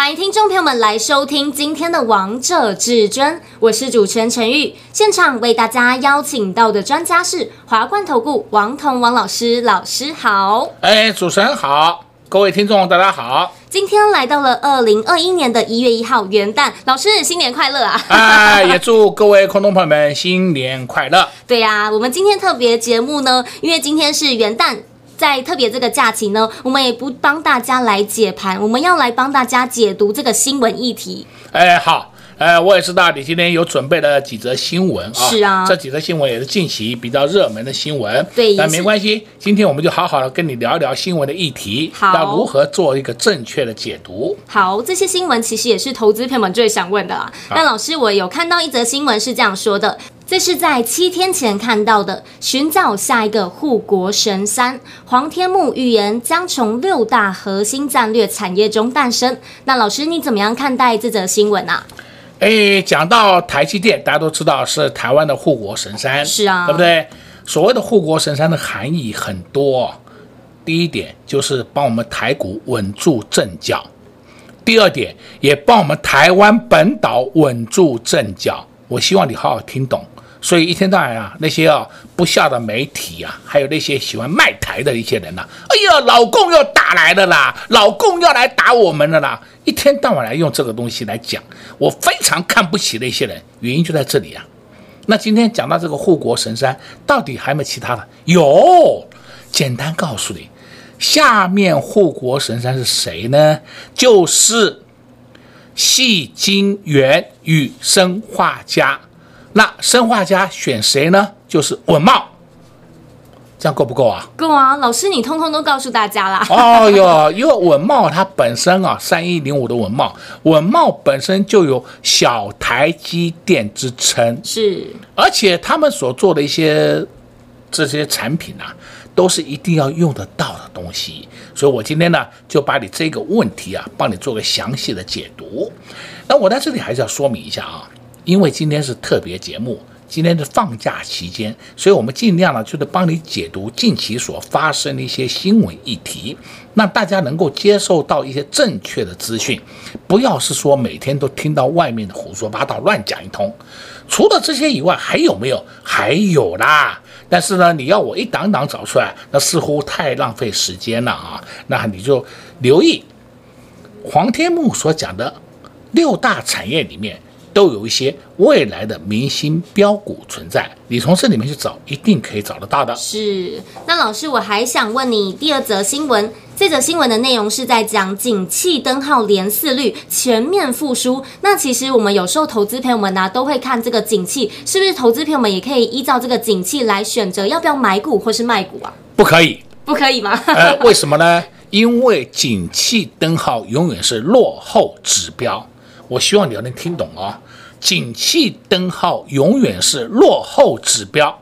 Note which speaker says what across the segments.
Speaker 1: 欢迎听众朋友们来收听今天的《王者至尊》，我是主持人陈玉。现场为大家邀请到的专家是华冠投顾王彤王老师，老师好。
Speaker 2: 哎，主持人好，各位听众大家好。
Speaker 1: 今天来到了二零二一年的一月一号元旦，老师新年快乐啊！
Speaker 2: 哎，也祝各位观众朋友们新年快乐。
Speaker 1: 对呀、啊，我们今天特别节目呢，因为今天是元旦。在特别这个假期呢，我们也不帮大家来解盘，我们要来帮大家解读这个新闻议题。
Speaker 2: 哎，好，哎，我也知道你今天有准备了几则新闻啊。
Speaker 1: 是啊，
Speaker 2: 这几则新闻也是近期比较热门的新闻。
Speaker 1: 对，
Speaker 2: 但没关系，今天我们就好好的跟你聊一聊新闻的议题，
Speaker 1: 好，
Speaker 2: 要如何做一个正确的解读。
Speaker 1: 好，这些新闻其实也是投资朋友们最想问的啦。那老师，我有看到一则新闻是这样说的。这是在七天前看到的，寻找下一个护国神山。黄天木预言将从六大核心战略产业中诞生。那老师，你怎么样看待这则新闻啊？
Speaker 2: 哎，讲到台积电，大家都知道是台湾的护国神山，
Speaker 1: 是啊，
Speaker 2: 对不对？所谓的护国神山的含义很多。第一点就是帮我们台股稳住阵脚，第二点也帮我们台湾本岛稳住阵脚。我希望你好好听懂。所以一天到晚啊，那些啊不孝的媒体啊，还有那些喜欢卖台的一些人呐、啊，哎呀，老共要打来了啦，老共要来打我们了啦，一天到晚来用这个东西来讲，我非常看不起那些人，原因就在这里啊。那今天讲到这个护国神山，到底还有没有其他的？有，简单告诉你，下面护国神山是谁呢？就是戏精元与生化家。那生化家选谁呢？就是稳茂，这样够不够啊？
Speaker 1: 够啊！老师，你通通都告诉大家啦。
Speaker 2: 哦哟，因为稳茂它本身啊，三一零五的稳茂，稳茂本身就有小台积电之称，
Speaker 1: 是。
Speaker 2: 而且他们所做的一些这些产品啊，都是一定要用得到的东西。所以我今天呢，就把你这个问题啊，帮你做个详细的解读。那我在这里还是要说明一下啊。因为今天是特别节目，今天是放假期间，所以我们尽量呢，就是帮你解读近期所发生的一些新闻议题，让大家能够接受到一些正确的资讯，不要是说每天都听到外面的胡说八道、乱讲一通。除了这些以外，还有没有？还有啦。但是呢，你要我一档档找出来，那似乎太浪费时间了啊。那你就留意黄天牧所讲的六大产业里面。都有一些未来的明星标股存在，你从这里面去找，一定可以找得到的。
Speaker 1: 是，那老师，我还想问你第二则新闻，这则新闻的内容是在讲景气灯号连四率全面复苏。那其实我们有时候投资朋友们呢、啊，都会看这个景气，是不是？投资朋友们也可以依照这个景气来选择要不要买股或是卖股啊？
Speaker 2: 不可以，
Speaker 1: 不可以吗？
Speaker 2: 呃，为什么呢？因为景气灯号永远是落后指标。我希望你要能听懂啊，景气灯号永远是落后指标，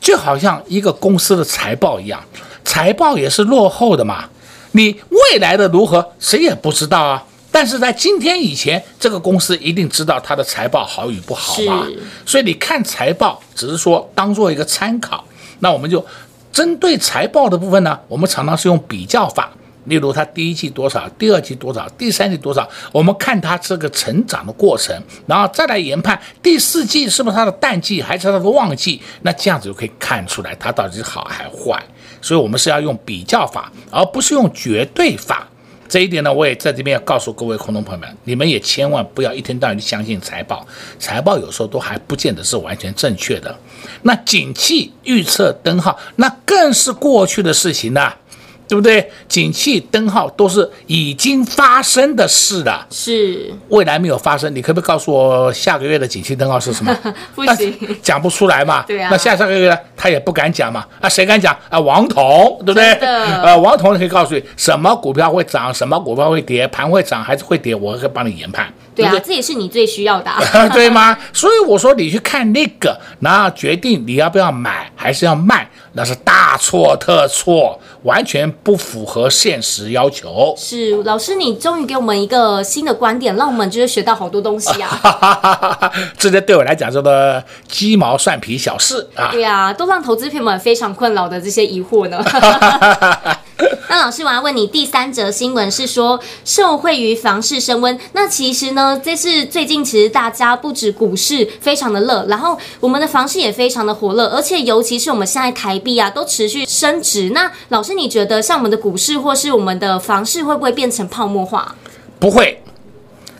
Speaker 2: 就好像一个公司的财报一样，财报也是落后的嘛。你未来的如何，谁也不知道啊。但是在今天以前，这个公司一定知道它的财报好与不好嘛。所以你看财报，只是说当做一个参考。那我们就针对财报的部分呢，我们常常是用比较法。例如，它第一季多少，第二季多少，第三季多少，我们看它这个成长的过程，然后再来研判第四季是不是它的淡季，还是它的旺季，那这样子就可以看出来它到底是好还坏。所以，我们是要用比较法，而不是用绝对法。这一点呢，我也在这边要告诉各位空头朋友们，你们也千万不要一天到晚去相信财报，财报有时候都还不见得是完全正确的。那景气预测灯号，那更是过去的事情了。对不对？景气灯号都是已经发生的事了，
Speaker 1: 是
Speaker 2: 未来没有发生。你可不可以告诉我下个月的景气灯号是什么？
Speaker 1: 不行，
Speaker 2: 讲不出来嘛。
Speaker 1: 对啊。
Speaker 2: 那下下个月呢？他也不敢讲嘛。啊，谁敢讲啊？王彤，对不对？呃，王彤可以告诉你什么股票会涨，什么股票会跌，盘会涨还是会跌，我会帮你研判。
Speaker 1: 对啊，对这也是你最需要的，
Speaker 2: 对吗？所以我说你去看那个，然后决定你要不要买还是要卖，那是大错特错，完全不符合现实要求。
Speaker 1: 是老师，你终于给我们一个新的观点，让我们就是学到好多东西啊！
Speaker 2: 这些对我来讲叫做鸡毛蒜皮小事啊！
Speaker 1: 对啊，都让投资朋友们非常困扰的这些疑惑呢。那老师，我要问你，第三则新闻是说，受惠于房市升温。那其实呢，这是最近其实大家不止股市非常的热，然后我们的房市也非常的火热，而且尤其是我们现在台币啊都持续升值。那老师，你觉得像我们的股市或是我们的房市会不会变成泡沫化？
Speaker 2: 不会，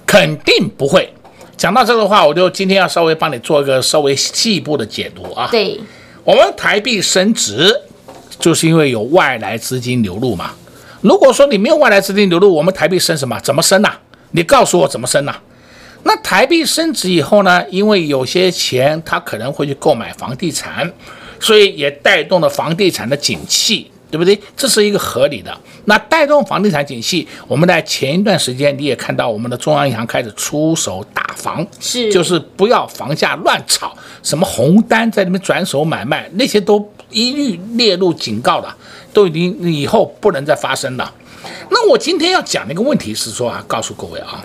Speaker 2: 肯定不会。讲到这个的话，我就今天要稍微帮你做一个稍微细一步的解读啊。
Speaker 1: 对，
Speaker 2: 我们台币升值。就是因为有外来资金流入嘛。如果说你没有外来资金流入，我们台币升什么？怎么升呐？你告诉我怎么升呐？那台币升值以后呢？因为有些钱它可能会去购买房地产，所以也带动了房地产的景气，对不对？这是一个合理的。那带动房地产景气，我们在前一段时间你也看到，我们的中央银行开始出手打房，
Speaker 1: 是，
Speaker 2: 就是不要房价乱炒，什么红单在里面转手买卖那些都。一律列入警告了，都已经以后不能再发生了。那我今天要讲的一个问题是说啊，告诉各位啊，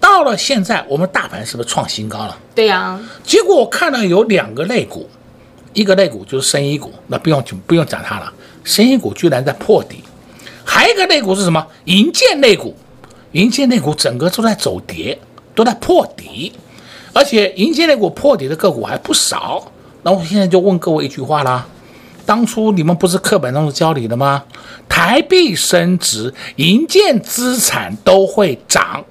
Speaker 2: 到了现在我们大盘是不是创新高了？
Speaker 1: 对呀。
Speaker 2: 结果我看到有两个类股，一个类股就是生医股，那不用不用讲它了，生医股居然在破底。还有一个类股是什么？银建类股，银建类股整个都在走跌，都在破底，而且银建类股破底的个股还不少。那我现在就问各位一句话啦，当初你们不是课本当中教你的吗？台币升值，银建资产都会涨。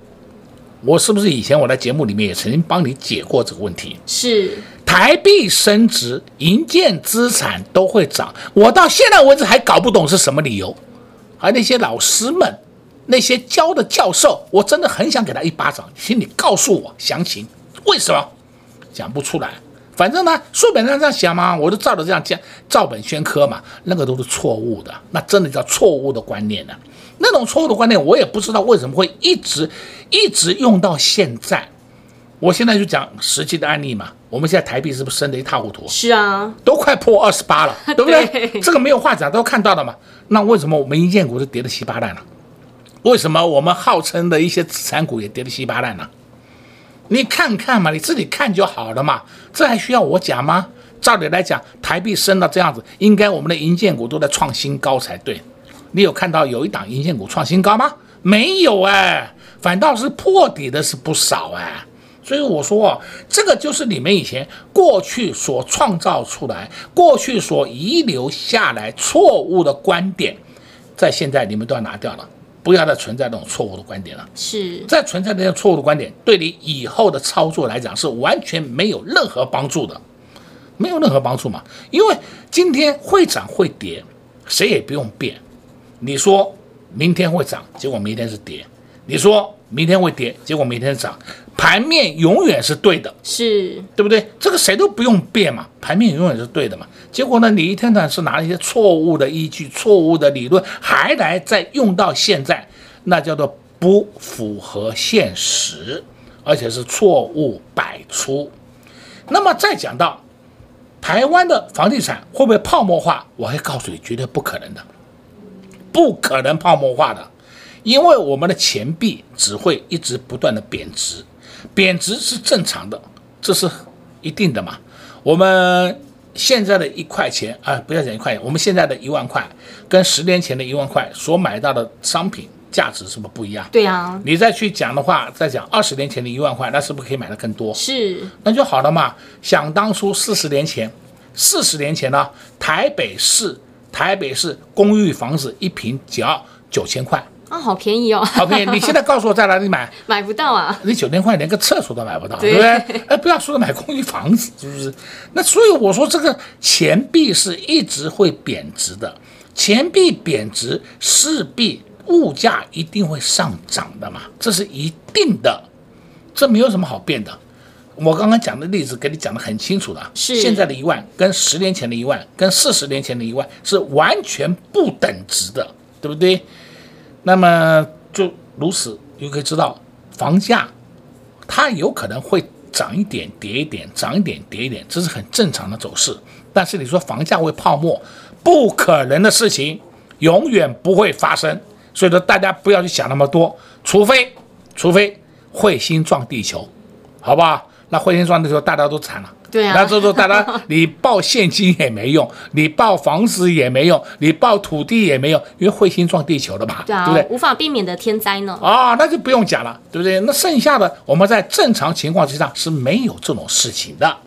Speaker 2: 我是不是以前我在节目里面也曾经帮你解过这个问题？
Speaker 1: 是，
Speaker 2: 台币升值，银建资产都会涨。我到现在为止还搞不懂是什么理由。而那些老师们，那些教的教授，我真的很想给他一巴掌，请你告诉我详情，为什么讲不出来？反正呢，书本上这样写嘛，我就照着这样讲，照本宣科嘛，那个都是错误的，那真的叫错误的观念呢。那种错误的观念，我也不知道为什么会一直一直用到现在。我现在就讲实际的案例嘛，我们现在台币是不是升得一塌糊涂？
Speaker 1: 是啊，
Speaker 2: 都快破二十八了，对不对？
Speaker 1: 对
Speaker 2: 这个没有话讲，都看到了嘛。那为什么我们银建股是跌得稀巴烂了？为什么我们号称的一些资产股也跌得稀巴烂呢？你看看嘛，你自己看就好了嘛，这还需要我讲吗？照理来讲，台币升到这样子，应该我们的银建股都在创新高才对。你有看到有一档银建股创新高吗？没有哎，反倒是破底的是不少哎。所以我说，这个就是你们以前过去所创造出来、过去所遗留下来错误的观点，在现在你们都要拿掉了。不要再存在那种错误的观点了。
Speaker 1: 是，
Speaker 2: 再存在那些错误的观点，对你以后的操作来讲是完全没有任何帮助的，没有任何帮助嘛。因为今天会涨会跌，谁也不用变。你说明天会涨，结果明天是跌；你说明天会跌，结果明天是涨。盘面永远是对的，
Speaker 1: 是
Speaker 2: 对不对？这个谁都不用变嘛，盘面永远是对的嘛。结果呢，你一天呢是拿一些错误的依据、错误的理论，还来再用到现在，那叫做不符合现实，而且是错误百出。那么再讲到台湾的房地产会不会泡沫化？我会告诉你，绝对不可能的，不可能泡沫化的，因为我们的钱币只会一直不断的贬值，贬值是正常的，这是一定的嘛。我们。现在的一块钱啊，不要讲一块钱，我们现在的一万块，跟十年前的一万块所买到的商品价值是不是不一样？
Speaker 1: 对呀。
Speaker 2: 你再去讲的话，再讲二十年前的一万块，那是不是可以买的更多？
Speaker 1: 是。
Speaker 2: 那就好了嘛。想当初四十年前，四十年前呢，台北市台北市公寓房子一平只要九千块。
Speaker 1: 啊、哦，好便宜哦！
Speaker 2: 好便宜！你现在告诉我在哪里买？
Speaker 1: 买不到啊！
Speaker 2: 你九千块连个厕所都买不到，对，对不对？哎，不要说买公寓房子，是不是？那所以我说，这个钱币是一直会贬值的，钱币贬值势必物价一定会上涨的嘛，这是一定的，这没有什么好变的。我刚刚讲的例子给你讲的很清楚了，
Speaker 1: 是
Speaker 2: 现在的一万跟十年前的一万跟四十年前的一万是完全不等值的，对不对？那么就如此，你可以知道房价它有可能会涨一点跌一点，涨一点跌一点，这是很正常的走势。但是你说房价会泡沫，不可能的事情，永远不会发生。所以说大家不要去想那么多，除非除非彗星撞地球，好不好？那彗星撞地球，大家都惨了。
Speaker 1: 对啊，
Speaker 2: 那这时候大家 你报现金也没用，你报房子也没用，你报土地也没用，因为彗星撞地球了嘛，
Speaker 1: 对啊，
Speaker 2: 对不对？
Speaker 1: 无法避免的天灾呢。
Speaker 2: 啊、哦，那就不用讲了，对不对？那剩下的我们在正常情况之下是没有这种事情的。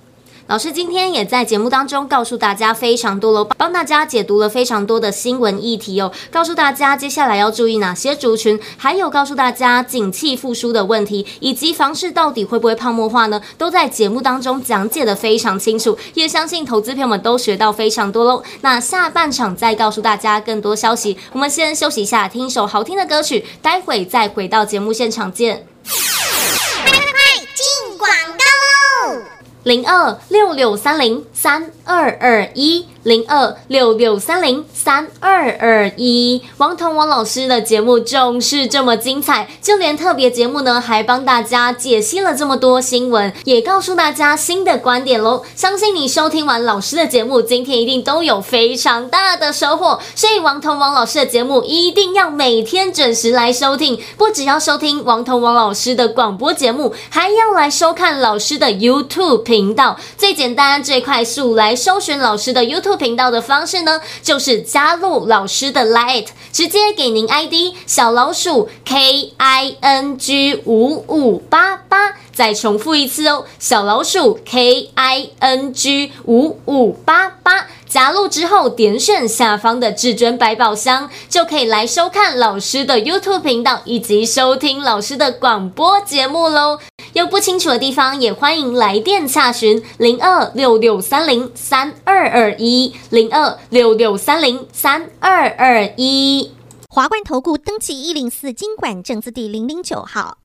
Speaker 1: 老师今天也在节目当中告诉大家非常多了，帮大家解读了非常多的新闻议题哦，告诉大家接下来要注意哪些族群，还有告诉大家景气复苏的问题，以及房市到底会不会泡沫化呢？都在节目当中讲解得非常清楚，也相信投资朋友们都学到非常多喽。那下半场再告诉大家更多消息，我们先休息一下，听一首好听的歌曲，待会再回到节目现场见。
Speaker 3: 快快快，进广告喽！
Speaker 1: 零二六六三零。三二二一。零二六六三零三二二一，王彤王老师的节目就是这么精彩，就连特别节目呢，还帮大家解析了这么多新闻，也告诉大家新的观点喽。相信你收听完老师的节目，今天一定都有非常大的收获。所以王彤王老师的节目一定要每天准时来收听，不只要收听王彤王老师的广播节目，还要来收看老师的 YouTube 频道。最简单、最快速来搜寻老师的 YouTube。频道的方式呢，就是加入老师的 Light，直接给您 ID 小老鼠 K I N G 五五八八，再重复一次哦，小老鼠 K I N G 五五八八。加入之后，点选下方的至尊百宝箱，就可以来收看老师的 YouTube 频道，以及收听老师的广播节目喽。有不清楚的地方，也欢迎来电洽询零二六六三零三二二一零二六六三零三二二一。
Speaker 3: 华冠投顾登记一零四经管证字第零零九号。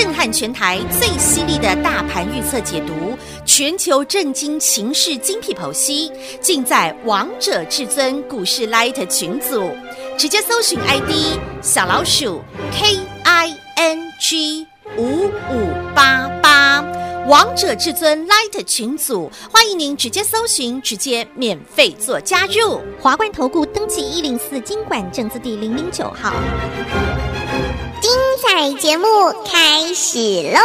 Speaker 3: 震撼全台最犀利的大盘预测解读，全球震惊情势精辟剖析，尽在王者至尊股市 Light 群组，直接搜寻 ID 小老鼠 K I N G 五五八八，王者至尊 Light 群组，欢迎您直接搜寻，直接免费做加入。华冠投顾登记一零四金管证字第零零九号。彩节目开始喽。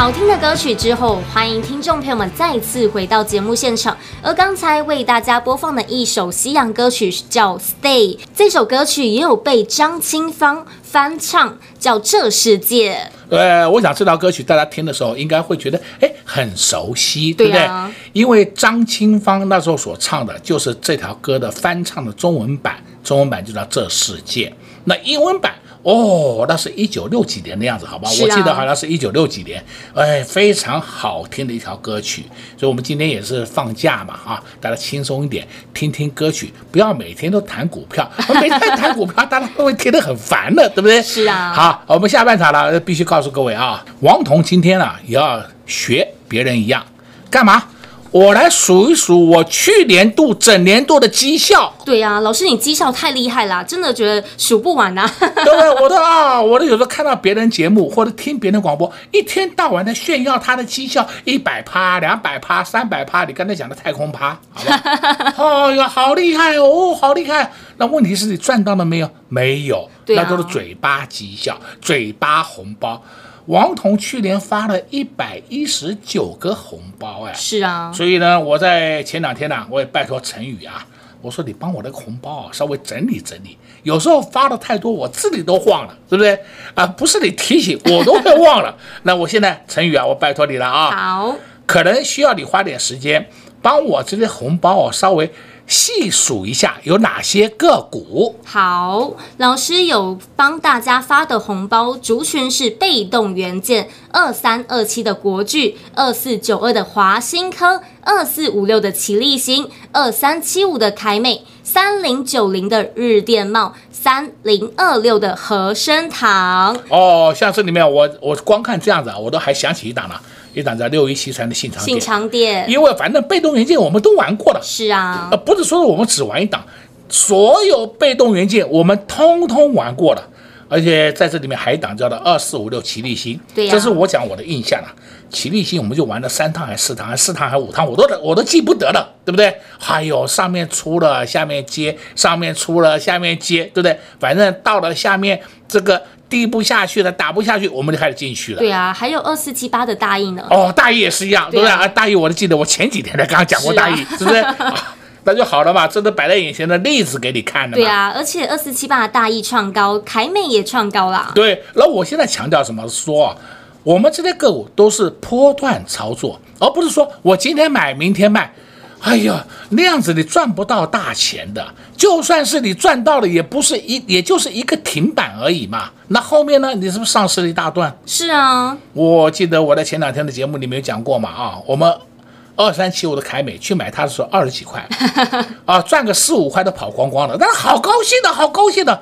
Speaker 1: 好听的歌曲之后，欢迎听众朋友们再次回到节目现场。而刚才为大家播放的一首西洋歌曲叫《Stay》，这首歌曲也有被张清芳翻唱，叫《这世界》。
Speaker 2: 呃，我想这条歌曲大家听的时候应该会觉得，哎，很熟悉，对不对？对啊。因为张清芳那时候所唱的就是这条歌的翻唱的中文版，中文版就叫《这世界》，那英文版。哦，那是一九六几年的样子，好吧？啊、我记得好像是一九六几年，哎，非常好听的一条歌曲。所以，我们今天也是放假嘛，啊，大家轻松一点，听听歌曲，不要每天都谈股票，每天谈股票，大家会听得很烦的，对不对？
Speaker 1: 是啊。
Speaker 2: 好，我们下半场了，必须告诉各位啊，王彤今天啊也要学别人一样，干嘛？我来数一数我去年度整年度的绩效。
Speaker 1: 对呀、啊，老师你绩效太厉害了，真的觉得数不完呐、啊。
Speaker 2: 对不对？我都啊，我都有时候看到别人节目或者听别人广播，一天到晚的炫耀他的绩效，一百趴、两百趴、三百趴。你刚才讲的太空趴，好吧？哦哟，好厉害哦，好厉害。那问题是你赚到了没有？没有，那都是嘴巴绩效，嘴巴红包。王彤去年发了一百一十九个红包，哎，
Speaker 1: 是啊，
Speaker 2: 所以呢，我在前两天呢，我也拜托陈宇啊，我说你帮我那个红包啊，稍微整理整理，有时候发的太多，我自己都忘了，对不对？啊，不是你提醒，我都会忘了。那我现在陈宇啊，我拜托你了啊，
Speaker 1: 好，
Speaker 2: 可能需要你花点时间帮我这些红包我，稍微。细数一下有哪些个股？
Speaker 1: 好，老师有帮大家发的红包族群是被动元件二三二七的国巨，二四九二的华新科，二四五六的奇力新，二三七五的凯美，三零九零的日电贸，三零二六的和生堂。
Speaker 2: 哦，像这里面我我光看这样子啊，我都还想起一档了。一档在六一七三的信长
Speaker 1: 信长店，
Speaker 2: 因为反正被动元件我们都玩过了，
Speaker 1: 是啊，
Speaker 2: 呃，不是说我们只玩一档，所有被动元件我们通通玩过了，而且在这里面还一档叫做二四五六齐力新，
Speaker 1: 对呀，
Speaker 2: 这是我讲我的印象了。奇力新我们就玩了三趟还是四趟，还是四趟还是五趟，我都我都记不得了，对不对？还有上面出了下面接，上面出了下面接，对不对？反正到了下面这个。低不下去了，打不下去，我们就开始进去了。
Speaker 1: 对啊，还有二四七八的大意呢。
Speaker 2: 哦，大意也是一样，对不对啊？大意我都记得，我前几天才刚刚讲过大意，是，不是、啊？那就好了嘛，这都摆在眼前的例子给你看的。
Speaker 1: 对啊，而且二四七八的大意创高，凯美也创高了。
Speaker 2: 对，那我现在强调什么？说我们这些个股都是波段操作，而不是说我今天买，明天卖。哎呀，那样子你赚不到大钱的。就算是你赚到了，也不是一，也就是一个停板而已嘛。那后面呢？你是不是丧失了一大段？
Speaker 1: 是啊，
Speaker 2: 我记得我在前两天的节目里面有讲过嘛。啊，我们二三七五的凯美去买它的时候二十几块，啊，赚个四五块都跑光光了，但是好高兴的，好高兴的。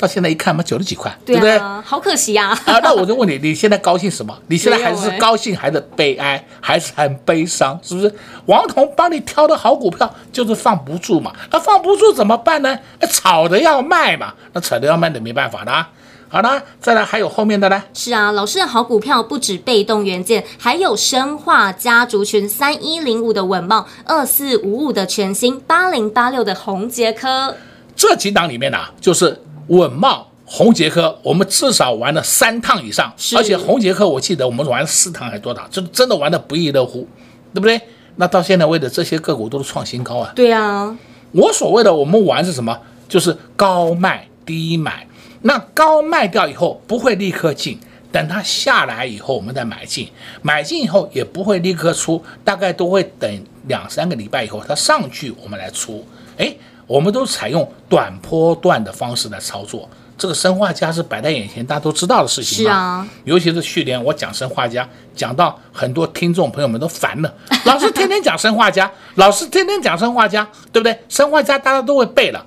Speaker 2: 到现在一看嘛，九十几块，对，不对？
Speaker 1: 好可惜呀！
Speaker 2: 啊，啊，那我就问你，你现在高兴什么？你现在还是高兴，还是悲哀，还是很悲伤？是不是？王彤帮你挑的好股票就是放不住嘛？那放不住怎么办呢？那炒的要卖嘛？那炒的要卖的没办法啦。好了，再来还有后面的呢？
Speaker 1: 是啊，老师的好股票不止被动元件，还有生化家族群三一零五的稳茂，二四五五的全新，八零八六的宏杰科。
Speaker 2: 这几档里面呢，就是。稳茂、红杰科，我们至少玩了三趟以上，而且红杰科我记得我们玩了四趟还是多趟，就真的玩得不亦乐乎，对不对？那到现在为止，这些个股都是创新高啊。
Speaker 1: 对啊，
Speaker 2: 我所谓的我们玩是什么？就是高卖低买，那高卖掉以后不会立刻进，等它下来以后我们再买进，买进以后也不会立刻出，大概都会等两三个礼拜以后它上去我们来出，哎。我们都采用短波段的方式来操作，这个生化镓是摆在眼前，大家都知道的事情。
Speaker 1: 是啊，
Speaker 2: 尤其是去年我讲生化镓，讲到很多听众朋友们都烦了，老师天天讲生化镓，老师天天讲生化镓，对不对？生化镓大家都会背了，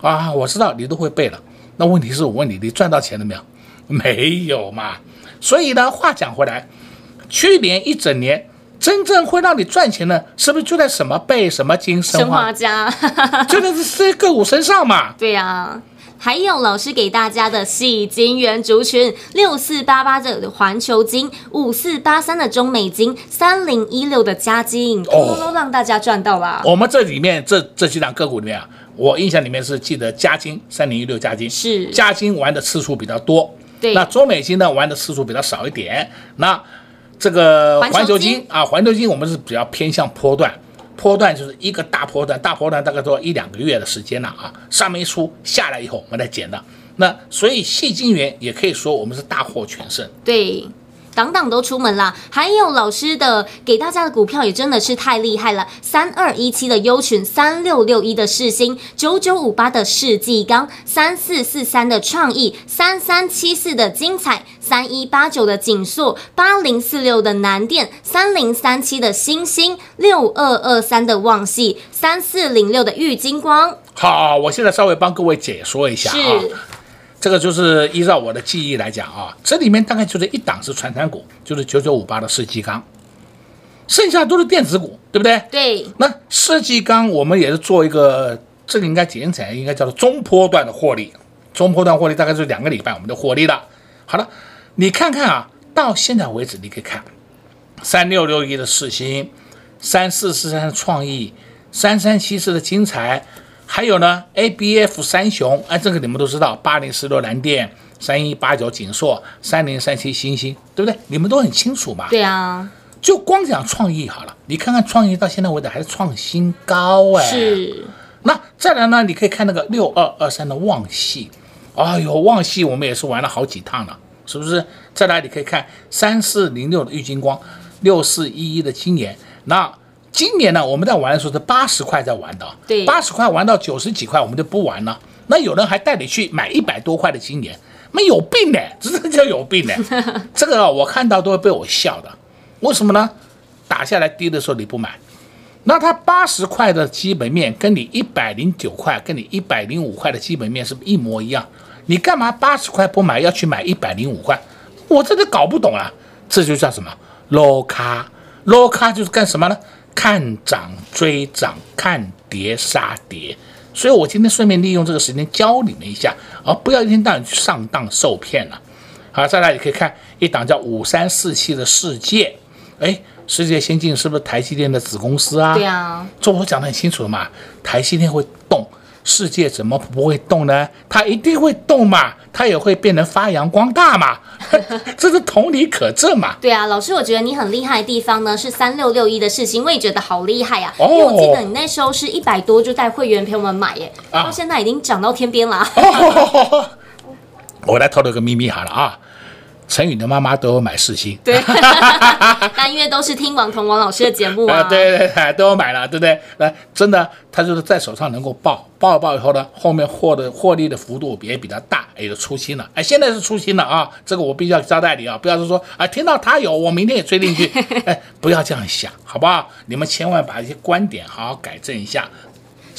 Speaker 2: 啊，我知道你都会背了。那问题是我问你，你赚到钱了没有？没有嘛。所以呢，话讲回来，去年一整年。真正会让你赚钱的，是不是就在什么贝、什么金、砷化镓？就在这些个股身上嘛。
Speaker 1: 对呀、啊，还有老师给大家的细金圆族群，六四八八的环球金，五四八三的中美金，三零一六的嘉金，都都让大家赚到了。
Speaker 2: 我们这里面这这几档个股里面啊，我印象里面是记得嘉金三零一六嘉金
Speaker 1: 是
Speaker 2: 嘉金玩的次数比较多，
Speaker 1: 对。
Speaker 2: 那中美金呢玩的次数比较少一点，那。这个环球
Speaker 1: 金
Speaker 2: 金啊，环球金我们是比较偏向波段，波段就是一个大波段，大波段大概都要一两个月的时间了啊，上面一出下来以后，我们再减的。那所以细金元也可以说我们是大获全胜。
Speaker 1: 对。档档都出门啦，还有老师的给大家的股票也真的是太厉害了，三二一七的优群，三六六一的世星，九九五八的世纪钢，三四四三的创意，三三七四的精彩，三一八九的锦硕，八零四六的南电，三零三七的星星，六二二三的旺系，三四零六的玉金光。
Speaker 2: 好，我现在稍微帮各位解说一下啊。
Speaker 1: 是。
Speaker 2: 这个就是依照我的记忆来讲啊，这里面大概就是一档是传产股，就是九九五八的世纪钢，剩下都是电子股，对不对？
Speaker 1: 对。
Speaker 2: 那世纪钢我们也是做一个，这个应该简起来应该叫做中波段的获利，中波段获利大概是两个礼拜我们就获利了。好了，你看看啊，到现在为止你可以看，三六六一的世星，三四四三的创意，三三七四的精材。还有呢，A B F 三雄，哎，这个你们都知道，八零四六蓝电，三一八九锦硕，三零三七星星，对不对？你们都很清楚嘛。
Speaker 1: 对啊，就
Speaker 2: 光讲创意好了，你看看创意到现在为止还是创新高哎。
Speaker 1: 是。
Speaker 2: 那再来呢，你可以看那个六二二三的旺系，哎呦，旺系我们也是玩了好几趟了，是不是？再来你可以看三四零六的玉金光，六四一一的金研，那。今年呢，我们在玩的时候是八十块在玩的，
Speaker 1: 对，
Speaker 2: 八十块玩到九十几块，我们就不玩了。那有人还带你去买一百多块的今年，没有病呢，真的叫有病呢。这个啊，我看到都会被我笑的。为什么呢？打下来低的时候你不买，那它八十块的基本面跟你一百零九块、跟你一百零五块的基本面是不是一模一样？你干嘛八十块不买，要去买一百零五块？我真的搞不懂啊！这就叫什么？捞卡，捞卡就是干什么呢？看涨追涨，看跌杀跌，所以我今天顺便利用这个时间教你们一下，而不要一天到晚去上当受骗了。好，再来你可以看一档叫五三四七的世界，哎，世界先进是不是台积电的子公司啊？
Speaker 1: 对啊，
Speaker 2: 这我讲得很清楚了嘛，台积电会动。世界怎么不会动呢？它一定会动嘛，它也会变得发扬光大嘛，这是同理可证嘛。
Speaker 1: 对啊，老师，我觉得你很厉害的地方呢，是三六六一的事情，我也觉得好厉害啊。哦、因为我记得你那时候是一百多就带会员陪我们买耶，到、啊、现在已经涨到天边了。哦、
Speaker 2: 我来透露个秘密好了啊。陈宇的妈妈都有买世芯，
Speaker 1: 对，那因为都是听王彤王老师的节目啊，
Speaker 2: 对 对对，都有买了，对不对？来真的，他就是在手上能够报，报了报以后呢，后面获的获利的幅度也比较大，也就出清了。哎，现在是出清了啊，这个我必须要交代你啊，不要是说啊，听到他有，我明天也追进去，哎，不要这样想，好不好？你们千万把一些观点好好改正一下。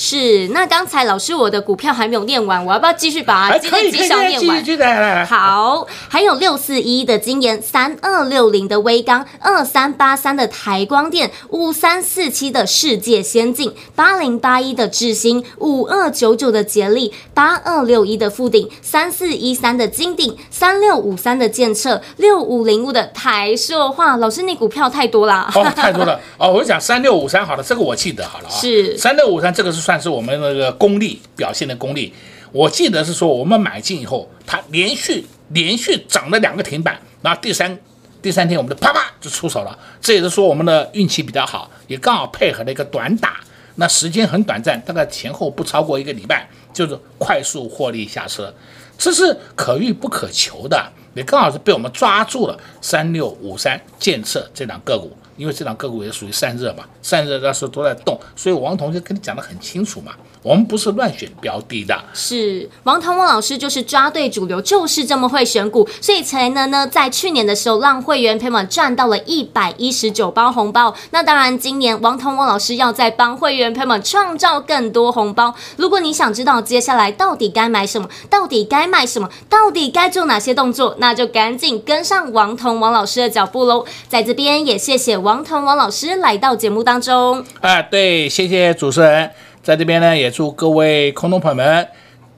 Speaker 1: 是，那刚才老师我的股票还没有念完，我要不要继续把它今天绩效念完？好，还有六四一的金研，三二六零的威刚，二三八三的台光电，五三四七的世界先进，八零八一的智新，五二九九的杰力，八二六一的富鼎，三四一三的金鼎，三六五三的建策，六五零五的台塑化。老师，你股票太多了。
Speaker 2: 哦，太多了。哦，我讲三六五三，好了，这个我记得好了啊。
Speaker 1: 是
Speaker 2: 三六五三，这个是算。但是我们那个功力表现的功力，我记得是说我们买进以后，它连续连续涨了两个停板，然后第三第三天我们就啪啪就出手了。这也是说我们的运气比较好，也刚好配合了一个短打，那时间很短暂，大概前后不超过一个礼拜，就是快速获利下车，这是可遇不可求的。也刚好是被我们抓住了三六五三建设这档个股。因为这档个股也属于散热嘛，散热那时候都在动，所以王同学跟你讲的很清楚嘛，我们不是乱选标的的。
Speaker 1: 是王同王老师就是抓对主流，就是这么会选股，所以才能呢在去年的时候让会员朋友们赚到了一百一十九包红包。那当然，今年王同王老师要再帮会员朋友们创造更多红包。如果你想知道接下来到底该买什么，到底该卖什么，到底该做哪些动作，那就赶紧跟上王同王老师的脚步喽。在这边也谢谢王。王腾王老师来到节目当中
Speaker 2: 啊，对，谢谢主持人，在这边呢也祝各位空中朋友们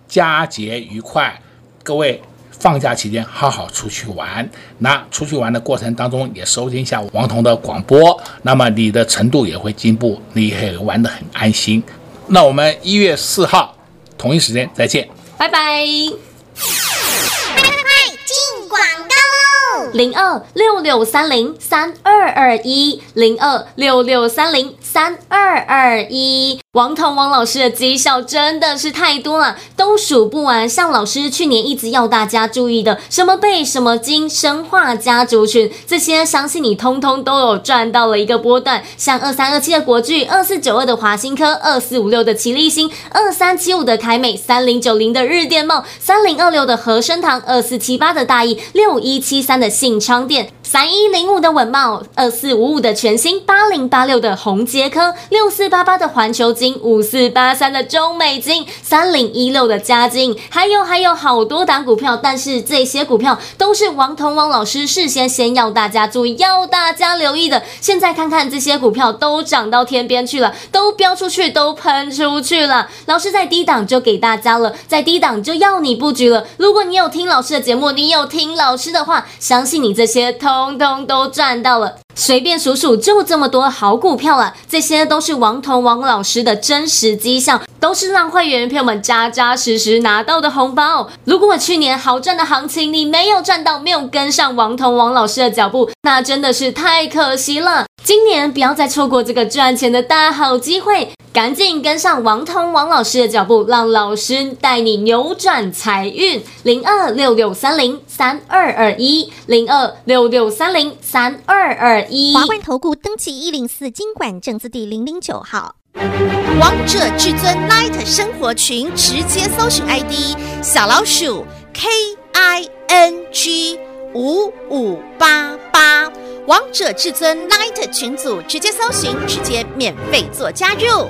Speaker 2: 佳节愉快，各位放假期间好好出去玩，那出去玩的过程当中也收听一下王彤的广播，那么你的程度也会进步，你也玩得很安心。那我们一月四号同一时间再见，
Speaker 1: 拜拜。零二六六三零三二二一零二六六三零三二二一。王彤王老师的绩效真的是太多了，都数不完。像老师去年一直要大家注意的，什么贝、什么金、生化家族群，这些相信你通通都有赚到了一个波段。像二三二七的国巨，二四九二的华新科，二四五六的齐力新，二三七五的凯美，三零九零的日电梦，三零二六的和生堂，二四七八的大亿，六一七三的信昌店，三一零五的稳茂，二四五五的全新，八零八六的红杰科，六四八八的环球金。五四八三的中美金，三零一六的嘉金，还有还有好多档股票，但是这些股票都是王彤王老师事先先要大家注意，要大家留意的。现在看看这些股票都涨到天边去了，都飙出去，都喷出去了。老师在低档就给大家了，在低档就要你布局了。如果你有听老师的节目，你有听老师的话，相信你这些通通都赚到了。随便数数，就这么多好股票了。这些都是王彤王老师的真实绩效，都是让会员朋友们扎扎实实拿到的红包。如果去年好赚的行情你没有赚到，没有跟上王彤王老师的脚步，那真的是太可惜了。今年不要再错过这个赚钱的大好机会。赶紧跟上王彤王老师的脚步，让老师带你扭转财运。零二六六三零三二二一，零二六六三零三二二一。
Speaker 3: 华冠投顾登记一零四经管证字第零零九号。王者至尊 Light 生活群，直接搜寻 ID 小老鼠 K I N G 五五八八。王者至尊 Light 群组，直接搜寻，直接免费做加入。